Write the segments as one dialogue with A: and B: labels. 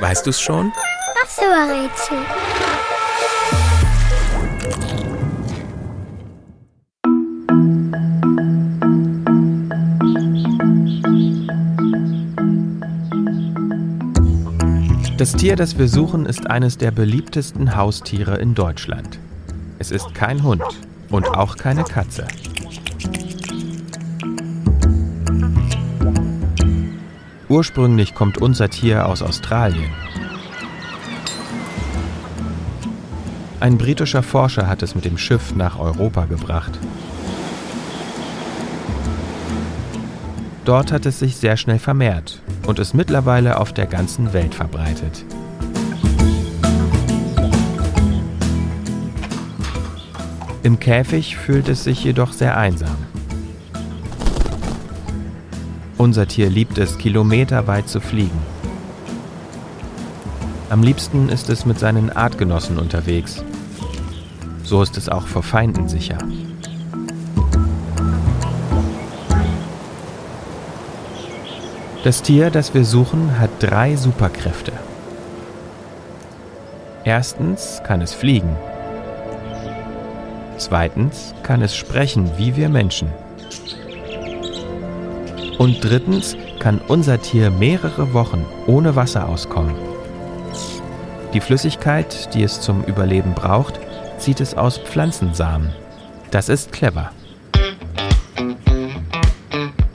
A: Weißt du's schon?
B: Ach so, ein Rätsel.
C: Das Tier, das wir suchen, ist eines der beliebtesten Haustiere in Deutschland. Es ist kein Hund und auch keine Katze. Ursprünglich kommt unser Tier aus Australien. Ein britischer Forscher hat es mit dem Schiff nach Europa gebracht. Dort hat es sich sehr schnell vermehrt und ist mittlerweile auf der ganzen Welt verbreitet. Im Käfig fühlt es sich jedoch sehr einsam. Unser Tier liebt es, kilometerweit zu fliegen. Am liebsten ist es mit seinen Artgenossen unterwegs. So ist es auch vor Feinden sicher. Das Tier, das wir suchen, hat drei Superkräfte. Erstens kann es fliegen. Zweitens kann es sprechen wie wir Menschen. Und drittens kann unser Tier mehrere Wochen ohne Wasser auskommen. Die Flüssigkeit, die es zum Überleben braucht, zieht es aus Pflanzensamen. Das ist clever.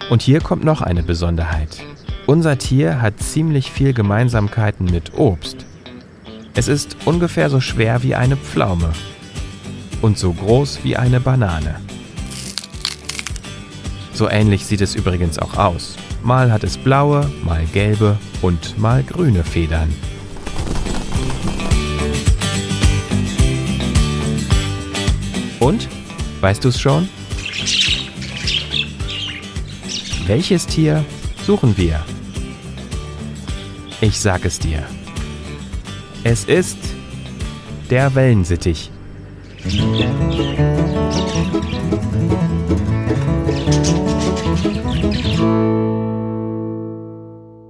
C: Und hier kommt noch eine Besonderheit. Unser Tier hat ziemlich viel Gemeinsamkeiten mit Obst. Es ist ungefähr so schwer wie eine Pflaume und so groß wie eine Banane. So ähnlich sieht es übrigens auch aus. Mal hat es blaue, mal gelbe und mal grüne Federn. Und? Weißt du es schon? Welches Tier suchen wir? Ich sag es dir. Es ist der Wellensittich.